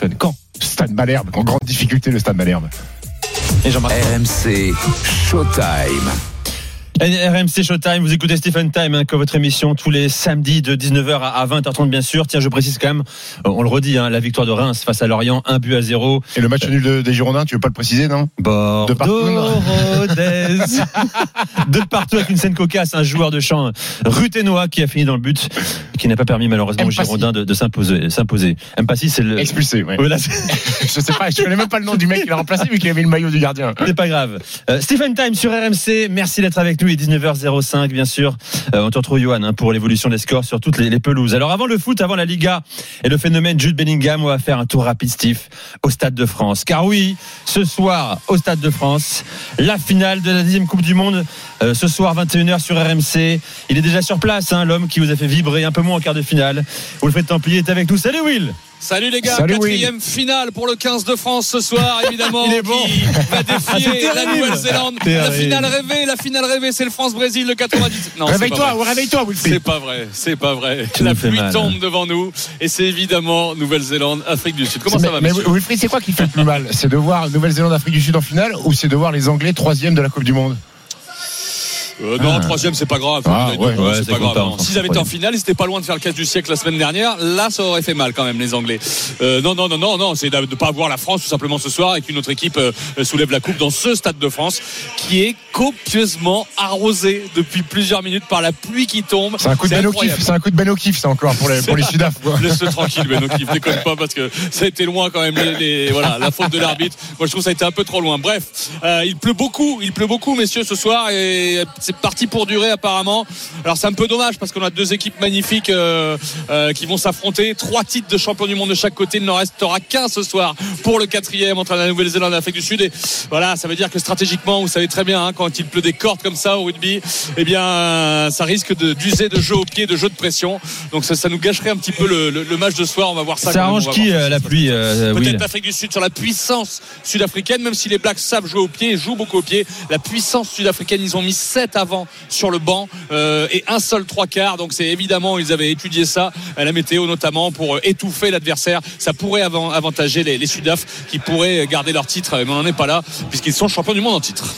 Stephen Quand Stade Malherbe, en grande difficulté le Stade Malherbe. Et Jean-Marc. RMC Showtime. RMC Showtime, vous écoutez Stephen Time, hein, que votre émission tous les samedis de 19h à 20h30 bien sûr. Tiens, je précise quand même, euh, on le redit, hein, la victoire de Reims face à Lorient, un but à zéro. Et le match nul de- des Girondins, tu veux pas le préciser, non? Bordeaux, Rodez. de partout avec une scène cocasse, un joueur de champ ruténois qui a fini dans le but, qui n'a pas permis malheureusement aux. Girondins de, de s'imposer. s'imposer. Mpassi, c'est le... Expulsé, ouais. Voilà, je sais pas, je connais même pas le nom du mec qui l'a remplacé, vu qu'il avait le maillot du gardien. C'est pas grave. Euh, Stephen Time sur RMC, merci d'être avec nous. Il est 19h05, bien sûr. Euh, on te retrouve, Johan, hein, pour l'évolution des scores sur toutes les, pelouses. Alors, avant le foot, avant la Liga et le phénomène Jude Bellingham, on va faire un tour rapide, Steve, au Stade de France. Car oui, ce soir, au Stade de France, la finale de la dixième Coupe du Monde, euh, ce soir, 21h sur RMC. Il est déjà sur place, hein, l'homme qui vous a fait vibrer un peu moins en quart de finale. Faites Templier est avec nous. Salut, Will! Salut les gars, Salut, quatrième finale pour le 15 de France ce soir, évidemment, Il est bon. qui va défier c'est la. Nouvelle-Zélande. La finale rêvée, la finale rêvée, c'est le France-Brésil, le 90. Non, c'est pas Réveille-toi, réveille-toi, Wilfried. C'est pas vrai, c'est pas vrai. Tu la pluie mal. tombe devant nous et c'est évidemment Nouvelle-Zélande, Afrique du Sud. Comment ça va, mais Wilfried, c'est quoi qui fait le plus mal? C'est de voir Nouvelle-Zélande, Afrique du Sud en finale ou c'est de voir les Anglais troisième de la Coupe du Monde? Euh, non, troisième, c'est pas grave. Ah, Euh, ouais, ouais, c'est pas grave. enfin, S'ils avaient été en finale, ils étaient pas loin de faire le casse du siècle la semaine dernière. Là, ça aurait fait mal quand même, les Anglais. Euh, non, non, non, non, non, c'est de ne pas avoir la France tout simplement ce soir et qu'une autre équipe euh, soulève la coupe dans ce stade de France qui est copieusement arrosé depuis plusieurs minutes par la pluie qui tombe. C'est un coup de Ben. O'Keefe, c'est un coup de Ben O'Keefe, ça encore pour les, pour les Sudaf. Laisse-le tranquille, Ben O'Keefe, déconne pas parce que ça a été loin quand même. Les, les- voilà, la faute de l'arbitre. Moi, je trouve que ça a été un peu trop loin. Bref, euh, il pleut beaucoup, il pleut beaucoup, messieurs, ce soir, et c'est parti pour durer apparemment. Alors c'est un peu dommage parce qu'on a deux équipes magnifiques euh, euh, qui vont s'affronter. Trois titres de champion du monde de chaque côté. Il n'en restera qu'un ce soir pour le quatrième entre la Nouvelle-Zélande et l'Afrique du Sud. Et voilà, ça veut dire que stratégiquement, vous savez très bien, hein, quand il pleut des cordes comme ça au rugby, eh bien, euh, ça risque de- d'user de jeu au pied, de jeu de pression. Donc ça, ça nous gâcherait un petit peu le, le- le match de ce soir. On va voir ça. Ça arrange qui, euh, la pluie, Peut-être l'Afrique du Sud sur la puissance sud-africaine, même si les Blacks savent jouer au pied et jouent beaucoup au pied. La puissance sud-africaine, ils ont mis 7 avant sur le banc euh, et un seul trois quarts. Donc c'est évidemment, ils avaient étudié ça, la météo notamment, pour euh, étouffer l'adversaire. Ça pourrait avant- avantager les, les Sudaf qui pourraient garder leur titre, mais on n'en est pas là, puisqu'ils sont champions du monde en titre.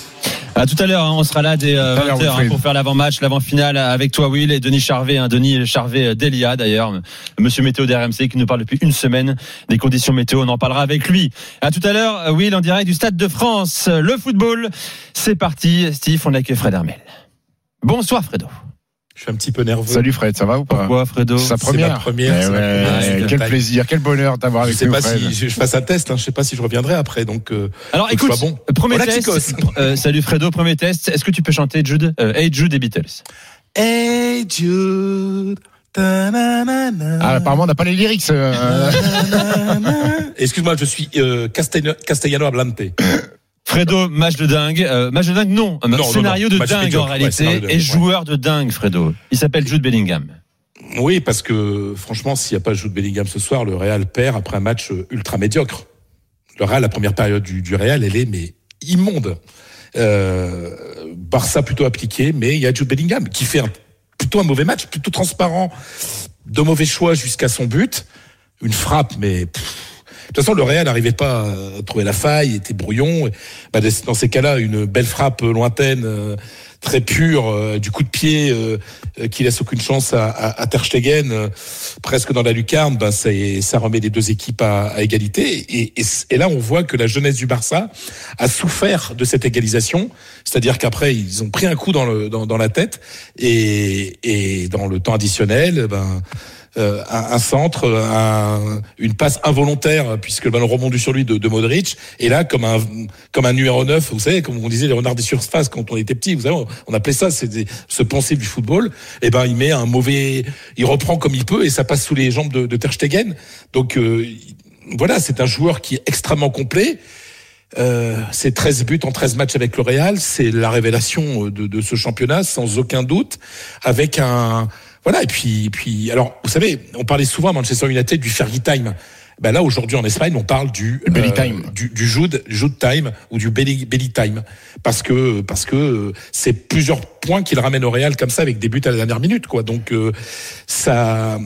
À tout à l'heure, hein, on sera là dès euh, Tout à l'heure, 20h hein, Wilfried. pour faire l'avant-match, l'avant-finale avec toi Will et Denis Charvet, hein, Denis Charvet euh, d'Elia d'ailleurs, monsieur météo d'RMC qui nous parle depuis une semaine des conditions météo, on en parlera avec lui. À tout à l'heure, euh, Will en direct du Stade de France, le football, c'est parti, Steve, on accueille Fred Hermel. Bonsoir Fredo. Je suis un petit peu nerveux. Salut Fred, ça va ou pas Pourquoi Fredo C'est sa première. ma première, Eh ma première, quel plaisir, quel bonheur d'avoir Je avec sais nous pas Fred. si je je fasse un test, hein, je sais pas si je reviendrai après, donc euh, Alors écoute, bon. premier Hola, test, euh, salut Fredo, premier test, est-ce que tu peux chanter Jude, euh, Hey Jude des Beatles? Hey Jude. Ah, apparemment, on n'a pas les lyrics. euh, Excuse-moi, je suis euh, Castellano, Castellano Hablante. Fredo, match de dingue. Euh, match de dingue, non. Un non, scénario non. de dingue médiocre. en réalité. et joueur de dingue, Fredo. Il s'appelle Jude Bellingham. Oui, parce que franchement, s'il n'y a pas Jude Bellingham ce soir, le Real perd après un match euh, ultra médiocre. Le Real, la première période du, du Real, elle est mais immonde. Euh, Barça plutôt appliqué, mais il y a Jude Bellingham qui fait un, plutôt un mauvais match, plutôt transparent, de mauvais choix jusqu'à son but, une frappe, mais pff, toute façon le Real n'arrivait pas à trouver la faille, était brouillon. Bah, dans ces cas-là, une belle frappe lointaine. euh, très pure euh, du coup de pied euh, euh, qui laisse aucune chance à, à, à Ter Stegen euh, presque dans la lucarne ben ça, ça remet les deux équipes à, à égalité et, et, et là on voit que la jeunesse du Barça a souffert de cette égalisation c'est-à-dire qu'après ils ont pris un coup dans, le, dans, dans la tête et, et dans le temps additionnel ben euh, un, un, centre, un, une passe involontaire puisque le ballon rebondit sur lui de, de, Modric. Et là, comme un comme un numéro 9, vous savez, comme on disait les renards des surfaces quand on était petit, vous savez, on, appelait ça, c'est ce pensée du football. Et ben, il met un mauvais, il reprend comme il peut et ça passe sous les jambes de, de Ter Stegen. Donc euh, voilà, c'est un joueur qui est extrêmement complet. Euh, c'est 13 buts en 13 matchs avec le Real, c'est la révélation de, de, ce championnat sans aucun doute, avec un voilà et puis puis alors vous savez, on parlait souvent à Manchester United du Fergie time. Ben là, aujourd'hui en Espagne, on parle du belly time. du, du Jude, Jude time ou du belly, belly time, parce que parce que euh, c'est plusieurs points qu'il ramène au Real comme ça avec des buts à la dernière minute, quoi. Donc euh, ça,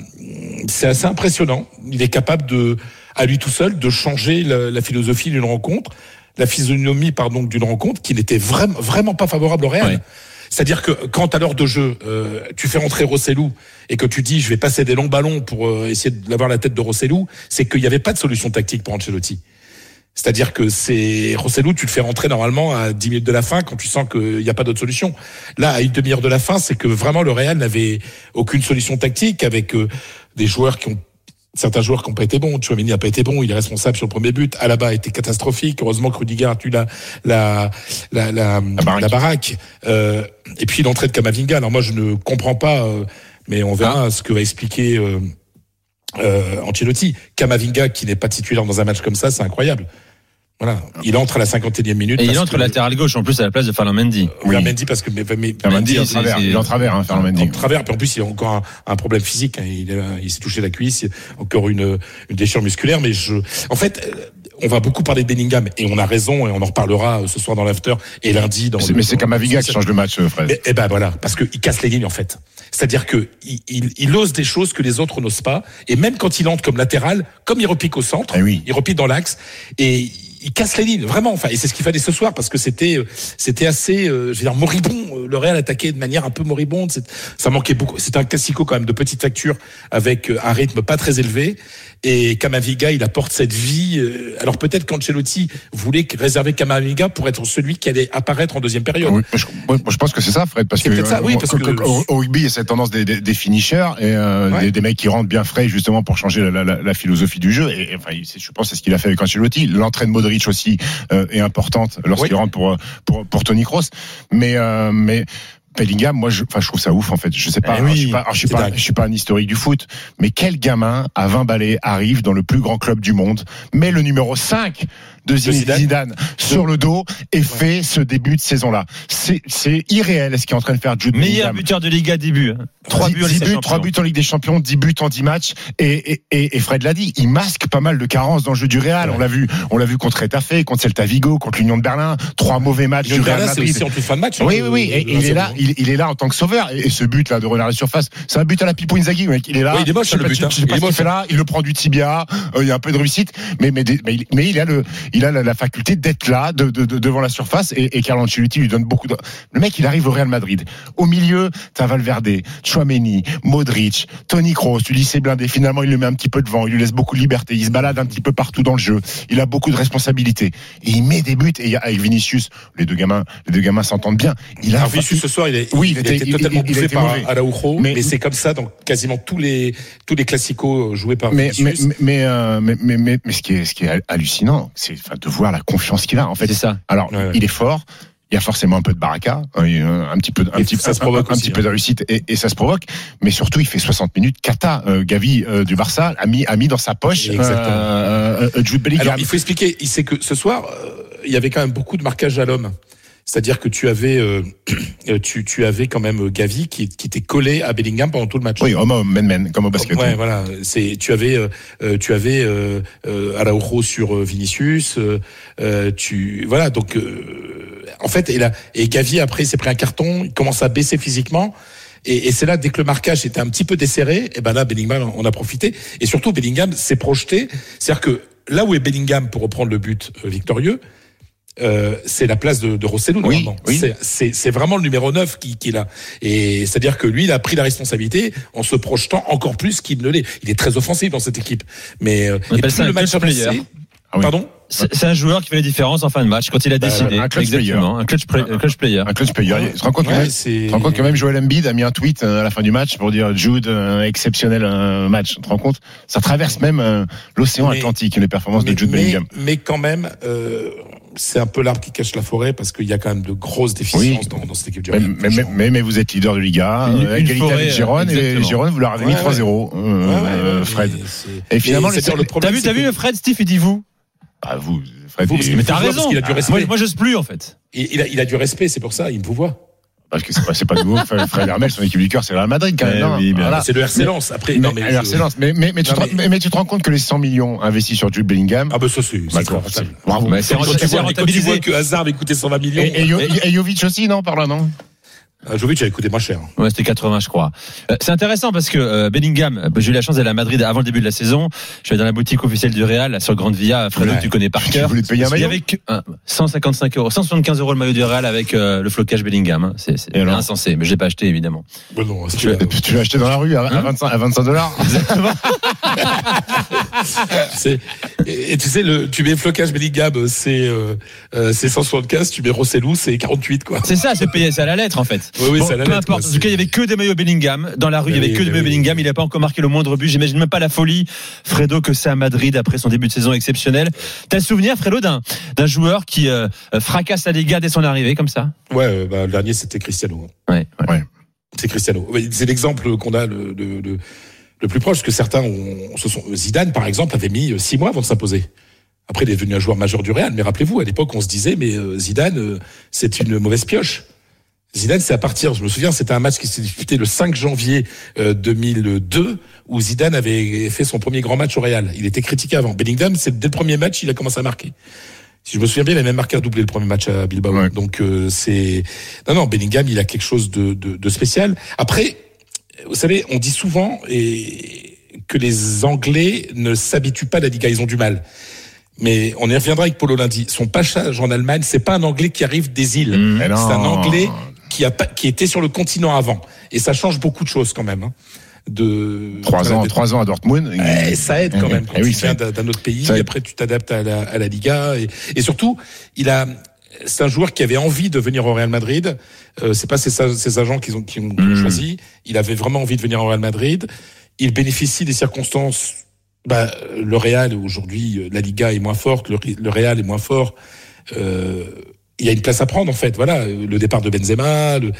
c'est assez impressionnant. Il est capable de, à lui tout seul, de changer la, la philosophie d'une rencontre, la physionomie pardon d'une rencontre qui n'était vraiment vraiment pas favorable au Real. Ouais. C'est-à-dire que quand à l'heure de jeu, euh, tu fais rentrer Rossellou et que tu dis je vais passer des longs ballons pour euh, essayer d'avoir la tête de Rossellou, c'est qu'il n'y avait pas de solution tactique pour Ancelotti. C'est-à-dire que c'est Rossellou, tu le fais rentrer normalement à 10 minutes de la fin quand tu sens qu'il n'y a pas d'autre solution. Là, à une demi-heure de la fin, c'est que vraiment le Real n'avait aucune solution tactique avec euh, des joueurs qui ont certains joueurs qui n'ont pas été bons. Chouameni n'a pas été bon, il est responsable sur le premier but. Alaba a été catastrophique. Heureusement que Rudiger a tué la la la la, baraque. la baraque. Euh, et puis l'entrée de Kamavinga. Alors moi je ne comprends pas, euh, mais on verra ce que va expliquer euh, euh, Ancelotti. Kamavinga qui n'est pas titulaire dans un match comme ça, c'est incroyable. Voilà, il entre à la 51e minute. Et il entre que- latéral gauche en plus à la place de Fernand Mendy. Oui, Oui. Mendy parce que mais, mais, en travers. Il est en travers, hein, en travers, puis en plus il a encore un, un problème physique. hein. Il, il s'est touché la cuisse, encore une, une déchirure musculaire. Mais je, en fait, euh, on va beaucoup parler de Bellingham et on a raison et on en reparlera euh, ce soir dans l'after et lundi dans. Mais c'est Kamavinga qui change le match, euh, Fred. Mais- Eh ben voilà, parce qu'il casse les lignes en fait. C'est-à-dire que il, il, il ose des choses que les autres n'osent pas, et même quand il entre comme latéral, comme il repique au centre, Eh oui. il repique dans l'axe, et il casse les lignes, vraiment. Enfin, et c'est ce qu'il fallait ce soir parce que c'était, euh, c'était assez, euh, je veux dire, moribond. Euh, Le Real attaquait de manière un peu moribonde. Ça manquait beaucoup. C'était un classico quand même de petite facture avec euh, un rythme pas très élevé. Et Kamavinga, il apporte cette vie. euh, Alors peut-être qu'Ancelotti voulait réserver Kamavinga pour être celui qui allait apparaître en deuxième période. Oui, je, moi, je pense que c'est ça, Fred, parce que, ça, oui, euh, parce au- que- au, au rugby, il y a cette tendance des, des, des finishers et euh, Ouais. des, des mecs qui rentrent bien frais justement pour changer la, la, la philosophie du jeu. Et, et, enfin, c'est- je pense que c'est ce qu'il a fait avec Ancelotti. L'entrée de Modric aussi euh, est importante lorsqu'il Oui. rentre pour, pour pour Tony Kroos. Mais euh, mais Bellingham, moi, je, enfin, je trouve ça ouf en fait. Je sais pas, Eh alors, oui, je suis pas, alors, je suis pas, je suis pas un historique du foot, mais quel gamin à 20 balais arrive dans le plus grand club du monde, met le numéro 5 de Zinedine Zidane. Zidane sur le dos et fait ce début de saison-là. C'est c'est irréel ce qui est en train de faire Jude Meilleur Bellingham. buteur de Liga début. hein. Trois 10 buts en Ligue des buts, Champions. trois buts en Ligue des Champions, 10 buts en 10 matchs. Et, et, et, Fred l'a dit, il masque pas mal de carences dans le jeu du Real. On l'a vu, on l'a vu contre Etafé, contre Celta Vigo, contre l'Union de Berlin. Trois mauvais matchs du Real Berlin, c'est Madrid. aussi en toute fin de match. Oui, hein, oui, oui. le- Et il est 1-0. là, il, il est là en tant que sauveur. Et, et ce but là de renard la surface, c'est un but à la Pipo Inzaghi, mec. Il est là. Oui, il est moche, Je sais le pas- but, je hein. sais pas Il est ce qu'il moche. fait là. Il le prend du tibia. euh, il y a un peu de réussite, mais mais, mais, mais il a le, il a la, la faculté d'être là, de, de- de- devant la surface. Et, et Carlo Ancelotti lui donne beaucoup de. Le mec, il arrive au Real Madrid. Au milieu, t'as Valverde, Chouameni, Modric, Tony Kroos. Tu dis c'est blindé. Finalement, il le met un petit peu devant. Il lui laisse beaucoup de liberté. Il se balade un petit peu partout dans le jeu. Il a beaucoup de responsabilités. Et il met des buts. Et avec Vinicius, les deux gamins, les deux gamins s'entendent bien. Il a Alors, Vinicius, ce soir, il, est, Oui, il, il était- été il- totalement il- bouffé par. Araujo, mais, Mais- c'est comme ça dans quasiment tous les tous les classicos joués par mais, mais, Vinicius. mais, euh, mais, mais, mais, mais ce qui est, ce qui est hallucinant, c'est enfin, de voir la confiance qu'il a. En fait, C'est ça. alors, Ouais, ouais. il est fort. Il y a forcément un peu de baraka, un, un petit peu, un Et petit, ça se un- provoque un, aussi, petit hein. peu de réussite et, et ça se provoque. Mais surtout, il fait 60 minutes. Kata, euh, Gavi euh, du Barça, a mis, a mis dans sa poche Exactement. euh, euh, Jude Bellingham. Alors, il faut expliquer, c'est que ce soir, euh, il y avait quand même beaucoup de marquage à l'homme. C'est-à-dire que tu avais, euh, tu, tu avais quand même Gavi qui, qui était collé à Bellingham pendant tout le match. oui, homme, homme, men, men, comme au basket. Ouais, voilà. C'est tu avais euh, euh, tu avais euh, euh, Araujo sur euh, Vinicius. euh, euh, tu voilà donc euh, en fait et là et Gavi après s'est pris un carton. Il commence à baisser physiquement. Et, et c'est là dès que le marquage était un petit peu desserré, et ben là Bellingham on a profité. Et surtout Bellingham s'est projeté. C'est-à-dire que là où est Bellingham pour reprendre le but euh, victorieux. Euh, c'est la place de, de Rosselló Oui, normalement. oui. C'est- vraiment le numéro 9 qui, qui l'a. Et c'est-à-dire que lui, il a pris la responsabilité en se projetant encore plus qu'il ne l'est. Il est très offensif dans cette équipe. Mais euh, On et appelle plus ça le match player. Ah oui. Pardon C'est c'est un joueur qui fait la différence en fin de match quand il a décidé. un clutch Exactement, un clutch, play- un clutch player. Un clutch player. Tu te rends compte que Ouais, même- c'est- tu te rends compte que même Joel Embiid a mis un tweet euh, à la fin du match pour dire Jude, euh, exceptionnel euh, match. Tu te rends compte? Ça traverse même euh, l'océan Atlantique, les performances mais, de Jude mais- Bellingham. mais quand même, euh, c'est un peu l'arbre qui cache la forêt parce qu'il y a quand même de grosses déficiences Oui. dans, dans cette équipe du Mais, Real. mais, mais, mais- mais vous êtes leader de Liga, euh, égalité forêt, avec Giron, et exactement. Giron, vous leur avez mis Ouais, 3-0, euh, Ouais, ouais, euh, ouais, Fred. Et finalement, les- le T'as problème, vu, c'est t'as que- vu, Fred, Steve, il dit vous. Ah, vous, Fred, Vous, il- Mais t'as voit parce raison. qu'il a du Ah, respect. Moi, moi, j'ose plus, en fait. Il, il a, il a du respect, c'est pour ça, il me vous voit. Parce que c'est pas, c'est pas nouveau. Fred Hermel, son équipe du cœur, c'est le Real Madrid quand même. Eh non oui, bien Voilà. C'est le RC Lens. Après, Mais, non, c'est Lens. mais, mais, mais, tu Non, te, mais- mais- mais tu te rends compte que les 100 millions investis sur Jude Bellingham, Ah, bah, ça, c'est, bah, c'est bravo. Mais c'est Quand tu, vois, quand tu rentabilisé. vois que Hazard avait coûté 120 millions, Et, et, Jo- et Jovic aussi, non, par là, non euh, Jovic avait coûté moins cher. Ouais, c'était 80, je crois. Euh, c'est intéressant parce que euh, Bellingham, euh, j'ai eu la chance d'aller à Madrid avant le début de la saison. Je suis dans la boutique officielle du Real, sur Grande Via, Fredo, Ouais. tu connais par cœur. te payer un Il y maillot avait que euh, 155 euros, 175 euros le maillot du Real avec euh, le flocage Bellingham. hein. C'est insensé, mais je l'ai pas acheté évidemment. Bon, non, Tu l'as- tu l'as acheté dans la rue à, à Hein 25, à 25 dollars Exactement. C'est- et, et tu sais, le, tu mets flocage Bellingham, c'est euh, c'est 175, tu mets Rossellou, c'est 48, quoi. c'est ça, c'est payé, c'est à la lettre en fait. Oui, oui, Bon, la peu importe. quoi, En tout cas, il y avait que des maillots Bellingham dans la rue. Il y Oui, avait que des oui, maillots oui. Bellingham. Il n'a pas encore marqué le moindre but. J'imagine même pas la folie, Fredo, que c'est à Madrid après son début de saison exceptionnel. T'as souvenir, Fredo, d'un d'un joueur qui euh, fracasse la Liga dès son arrivée comme ça? Ouais, euh, bah, le dernier, c'était Cristiano. Ouais. ouais. C'est Cristiano. C'est l'exemple qu'on a le, le, le, le plus proche, parce que certains ont, se sont, Zidane, par exemple, avait mis euh, six mois avant de s'imposer. Après, il est devenu un joueur majeur du Real. Mais rappelez-vous, à l'époque, on se disait, mais euh, Zidane, c'est une mauvaise pioche. Zidane, c'est à partir, je me souviens, c'était un match qui s'est disputé le 5 janvier euh, 2002, où Zidane avait fait son premier grand match au Real. Il était critiqué avant. Bellingham, c'est dès le premier match, il a commencé à marquer. Si je me souviens bien, il a même marqué un doublé le premier match à Bilbao. Ouais. Donc euh, c'est non non Bellingham, il a quelque chose de, de, de spécial. Après, vous savez, on dit souvent et que les Anglais ne s'habituent pas à la Liga, ils ont du mal. Mais on y reviendra avec Polo lundi. Son passage en Allemagne, c'est pas un Anglais qui arrive des îles. Mmh. C'est un Anglais qui a qui était sur le continent avant. Et ça change beaucoup de choses quand même. Hein. De Trois ans, trois ans à Dortmund. eh, ça aide quand même quand eh oui, tu viens d'un autre pays. Aide. Après, tu t'adaptes à la, à la Liga et, et surtout, il a. C'est un joueur qui avait envie de venir au Real Madrid. Euh, c'est pas ses, ses agents qui ont, qui ont, Mhm. choisi. Il avait vraiment envie de venir au Real Madrid. Il bénéficie des circonstances. Bah, le Real aujourd'hui, euh, la Liga est moins forte. Le, le Real est moins fort. Euh, il y a une place à prendre en fait. Voilà, euh, le départ de Benzema, le,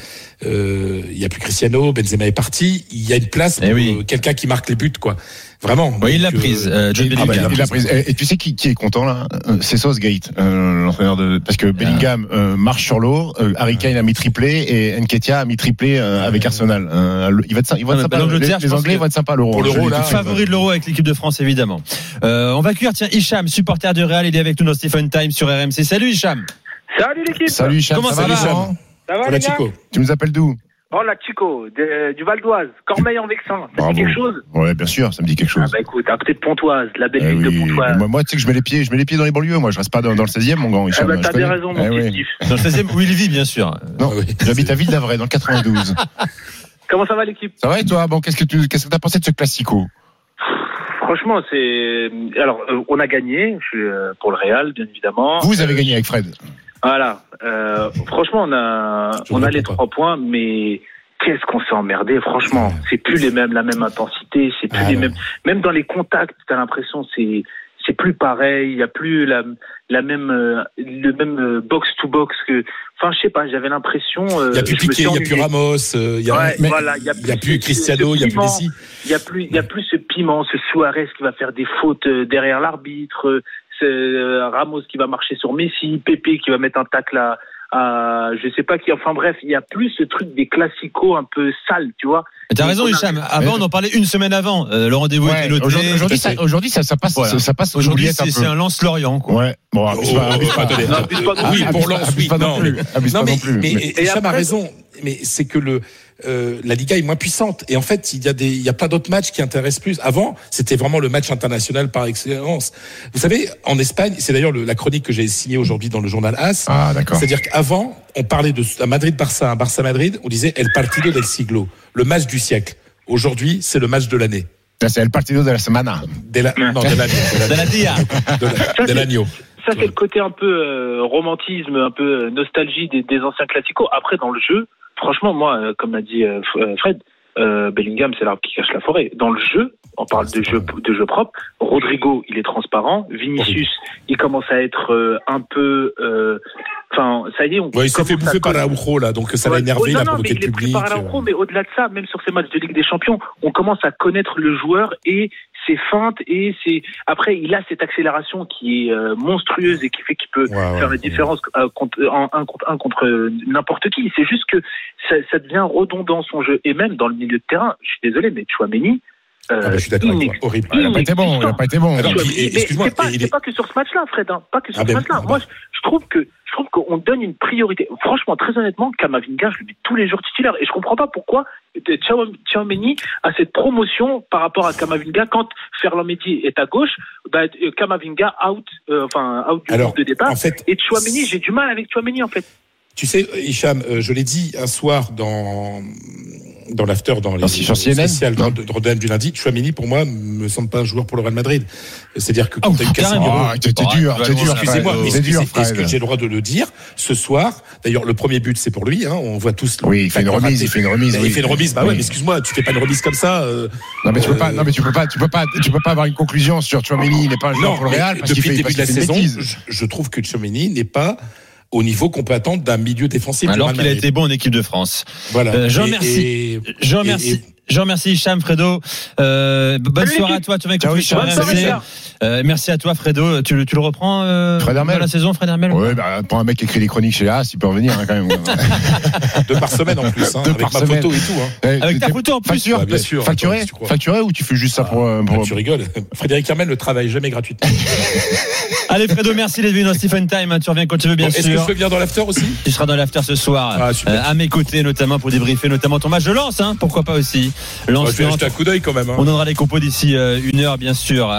euh, il y a plus Cristiano, Benzema est parti. Il y a une place Eh pour oui. euh, quelqu'un qui marque les buts, quoi. Vraiment. Oui, il l'a Donc, prise, euh, euh, Ah bah, il l'a prise. Et, et tu sais qui, qui est content là Euh, C'est Southgate, euh, l'entraîneur de. Parce que Bellingham euh, marche sur l'eau, euh, Harry Kane a mis triplé et Nketiah a mis triplé euh, avec Arsenal. Euh, il va être, il va être Ah, sympa. bah, l'Angleterre, les, Anglais vont être sympas l'Euro. Pour l'Euro, là. Favori de l'Euro avec l'équipe de France, évidemment. Euh, on va cuire, tiens, Hicham, supporter du Real, il est avec nous dans Stephen Time sur RMC. Salut Hicham. Salut l'équipe Salut Hicham, Comment ça va, va, Hicham Ça va les gars. Tu nous appelles d'où Oh la Chico, de- du Val d'Oise, Cormeil en Vexin, ça Bravo. dit quelque chose Ouais, bien sûr, ça me dit quelque Ah chose. bah écoute, à côté de Pontoise, la belle Eh ville oui, de Pontoise. moi, moi, tu sais que je mets les pieds, je mets les pieds dans les banlieues. Moi, je reste pas dans, dans le 16e, mon grand. Ah bah t'as bien raison mon Eh petit oui. Dans le 16e, où il vit, bien sûr. Non, oui. j'habite à Ville-d'Avray, dans le 92. Comment ça va l'équipe? Ça va et toi? Bon, qu'est-ce que tu, qu'est-ce que t'as pensé de ce classico? Franchement, c'est alors euh, on a gagné, je suis euh, pour le Real bien évidemment. Vous avez Euh, gagné avec Fred. Voilà. Euh, franchement, on a on a les trois points, mais qu'est-ce qu'on s'est emmerdé franchement. C'est plus les mêmes la même intensité, c'est plus Ah les mêmes même dans les contacts, t'as l'impression c'est c'est plus pareil, il y a plus la la même euh, le même box to box que enfin je sais pas, j'avais l'impression euh, Il n'y a plus Piqué, il n'y a plus. Ramos, euh, il y a, Ouais, mais voilà, il y a il y a plus Cristiano, il y a plus piment. Messi. Il y a plus, il y a plus ce piment, ce Suarez qui va faire des fautes euh, derrière l'arbitre, euh, euh, Ramos qui va marcher sur Messi, Pepe qui va mettre un tacle à, à je sais pas qui. Enfin bref, il y a plus ce truc des classicos un peu sales, tu vois. Mais T'as raison, Hicham. Avant, on en parlait une semaine avant. Euh, le rendez-vous Ouais, était noté. aujourd'hui, aujourd'hui, ça, aujourd'hui, ça, ça passe, Voilà. ça passe Aujourd'hui, c'est un lance-Lorient, quoi. Ouais. Bon, abuse pas, Oh, abuse pas. Non, abuse pas non oui, plus. pour abuse oui, pas non mais- Abuse Non pas mais, non plus. mais Mais- Et Hicham a raison, mais c'est que le euh, la Liga est moins puissante et en fait il y a des il y a plein d'autres matchs qui intéressent plus. Avant c'était vraiment le match international par excellence. Vous savez en Espagne c'est d'ailleurs le- la chronique que j'ai signée aujourd'hui dans le journal AS. Ah, d'accord. C'est-à-dire qu'avant, on parlait de Madrid-Barça, Barça-Madrid, on disait El Partido del Siglo, le match du siècle. Aujourd'hui, c'est le match de l'année. C'est El Partido de la Semana. De la, non, de l'année. De la DIA. De la- de l'agneau. Ça c'est le côté un peu euh, romantisme, un peu euh, nostalgie des, des anciens classicos. Après dans le jeu, franchement moi, euh, comme l'a dit euh, euh, Fred. euh, Bellingham, c'est l'arbre qui cache la forêt. Dans le jeu, on parle de jeu, de jeu propre. Rodrigo, il est transparent. Vinicius, il commence à être euh, un peu. euh, Enfin, ça y est, on. Ouais, il s'est fait bouffer par Araujo, là, donc ça l'a énervé, oh, il a non, non, provoqué le il est pris public. par mais au-delà de ça, même sur ces matchs de Ligue des Champions, on commence à connaître le joueur et ses feintes et c'est après il a cette accélération qui est euh, monstrueuse et qui fait qu'il peut Ouais, ouais, faire la ouais. différence euh, contre, en un contre un contre euh, n'importe qui. C'est juste que ça, ça devient redondant son jeu et même dans le milieu de terrain. Je suis désolé, mais Chouameni. Euh, Ah bah, je suis d'accord avec toi. inex- Horrible. Il a pas été bon, il a pas été bon. Mais excuse-moi, c'est pas, que sur ce match-là, Fred, hein, pas que sur Ah ce ben, match-là. ah Moi, ben. je, je trouve que je trouve qu'on donne une priorité. Franchement, très honnêtement, Kamavinga, je le mets tous les jours titulaire et je comprends pas pourquoi Tchouameni a cette promotion par rapport à Kamavinga quand Ferland Mendy est à gauche, bah, euh, Kamavinga out, euh, enfin out du Alors, groupe de départ. en fait, Et Chouameni, j'ai du mal avec Chouameni en fait. Tu sais, Hicham, euh, je l'ai dit un soir dans dans l'after, dans les Dans- sur CNN? spéciales de Rodin du lundi. Chouamini, pour moi, me semble pas un joueur pour le Real Madrid. C'est-à-dire que Ah, quand t'as eu. Casemiro, Ah, t'es t'es Oh, dur, t'es dur. Excusez-moi, est-ce que j'ai le droit de le dire ce soir? D'ailleurs, le premier but, c'est pour lui. Hein, on voit tous. Oui, il fait une remise, il fait une remise. Il oui. fait une remise. Bah ouais, mais excuse-moi, tu fais pas une remise comme ça. euh, Non mais tu peux pas, non mais tu peux pas, tu peux pas, tu peux pas avoir une conclusion sur Chouameni, il n'est pas un joueur pour le Real parce depuis qu'il le fait, une saison, bêtise. je, je trouve que Chouamini n'est pas au niveau qu'on peut attendre d'un milieu défensif. Alors qu'il a été bon en équipe de France. Voilà. Euh, je Et- remercie. et- Je et- remercie. Je remercie Hicham, Fredo. Euh, bonne Salut, soirée à toi, tu m'as Ciao, Hicham. Bonne. Euh, merci à toi, Fredo. Tu, le- tu le reprends euh, Fred Hermel. dans la saison, Fred Hermel Ouais, bah, pour un mec qui écrit des chroniques chez As, il peut revenir hein, quand même. Deux par semaine en plus, hein, Deux avec par ma semaine. photo et tout. Hein. Eh, Avec ta t'es- photo en plus. Facture, Bah, bien sûr, facturé, attends, si tu crois. facturé ou tu fais juste ça pour, euh, Ah, pour- tu rigoles. Frédéric Hermel ne travaille jamais gratuitement. Allez, Fredo, merci d'être venu dans Stephen Time. Tu reviens quand tu veux, bien Bon, Est-ce que je sûr. peux venir dans l'after aussi? Tu seras dans l'after ce soir, Ah, super. euh, à mes côtés, notamment pour débriefer, notamment ton match de lance, hein, pourquoi pas aussi. Moi, Lance Je vais Nantes. jeter un coup d'œil quand même. hein. On donnera les compos d'ici euh, une heure, bien sûr.